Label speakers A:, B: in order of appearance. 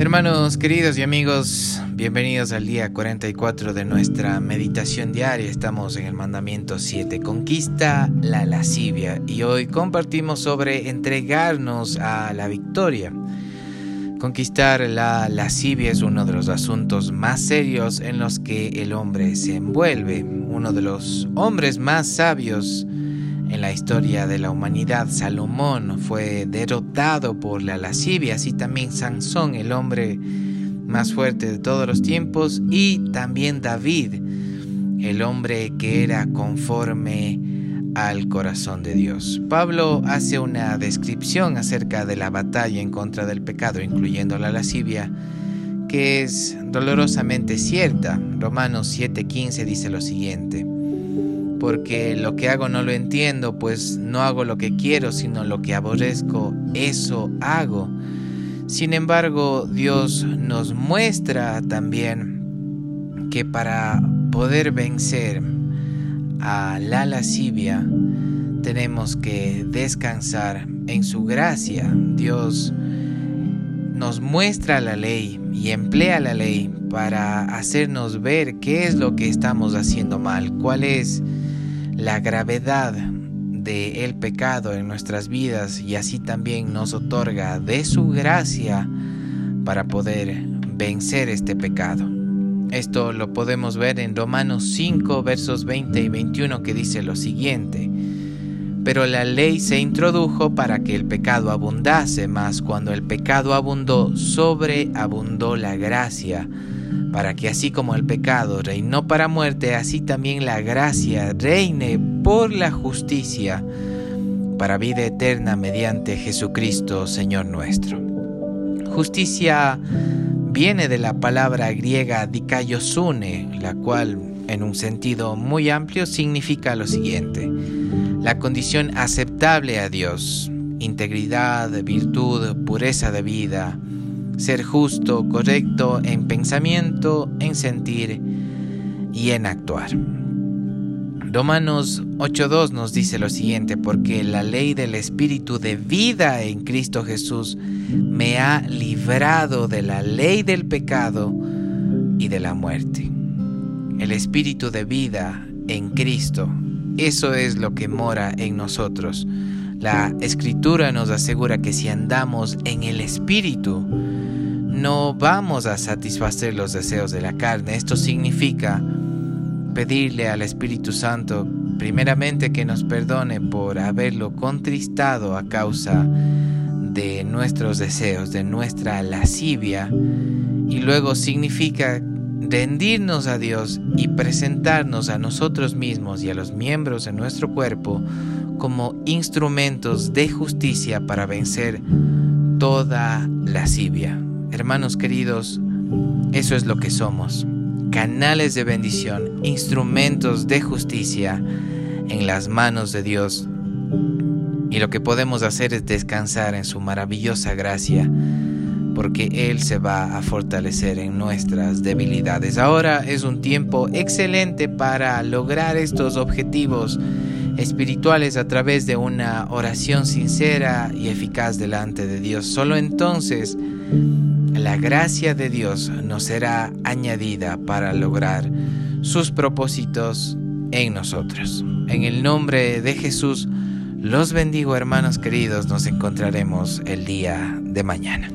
A: Hermanos queridos y amigos, bienvenidos al día 44 de nuestra meditación diaria. Estamos en el mandamiento 7, conquista la lascivia, y hoy compartimos sobre entregarnos a la victoria. Conquistar la lascivia es uno de los asuntos más serios en los que el hombre se envuelve. Uno de los hombres más sabios en la historia de la humanidad, Salomón fue derrotado por la lascivia, así también Sansón, el hombre más fuerte de todos los tiempos, y también David, el hombre que era conforme al corazón de Dios. Pablo hace una descripción acerca de la batalla en contra del pecado, incluyendo la lascivia, que es dolorosamente cierta. Romanos 7:15 dice lo siguiente porque lo que hago no lo entiendo, pues no hago lo que quiero, sino lo que aborrezco, eso hago. Sin embargo, Dios nos muestra también que para poder vencer a la lascivia, tenemos que descansar en su gracia. Dios nos muestra la ley y emplea la ley para hacernos ver qué es lo que estamos haciendo mal, cuál es la gravedad del el pecado en nuestras vidas y así también nos otorga de su gracia para poder vencer este pecado. Esto lo podemos ver en Romanos 5 versos 20 y 21 que dice lo siguiente. Pero la ley se introdujo para que el pecado abundase, mas cuando el pecado abundó, sobreabundó la gracia para que así como el pecado reinó para muerte, así también la gracia reine por la justicia para vida eterna mediante Jesucristo, Señor nuestro. Justicia viene de la palabra griega dikaiosune, la cual en un sentido muy amplio significa lo siguiente, la condición aceptable a Dios, integridad, virtud, pureza de vida, ser justo, correcto en pensamiento, en sentir y en actuar. Romanos 8.2 nos dice lo siguiente, porque la ley del Espíritu de vida en Cristo Jesús me ha librado de la ley del pecado y de la muerte. El Espíritu de vida en Cristo, eso es lo que mora en nosotros. La Escritura nos asegura que si andamos en el Espíritu, no vamos a satisfacer los deseos de la carne. Esto significa pedirle al Espíritu Santo primeramente que nos perdone por haberlo contristado a causa de nuestros deseos, de nuestra lascivia. Y luego significa rendirnos a Dios y presentarnos a nosotros mismos y a los miembros de nuestro cuerpo como instrumentos de justicia para vencer toda lascivia. Hermanos queridos, eso es lo que somos, canales de bendición, instrumentos de justicia en las manos de Dios. Y lo que podemos hacer es descansar en su maravillosa gracia, porque Él se va a fortalecer en nuestras debilidades. Ahora es un tiempo excelente para lograr estos objetivos espirituales a través de una oración sincera y eficaz delante de Dios. Solo entonces la gracia de Dios nos será añadida para lograr sus propósitos en nosotros. En el nombre de Jesús, los bendigo hermanos queridos, nos encontraremos el día de mañana.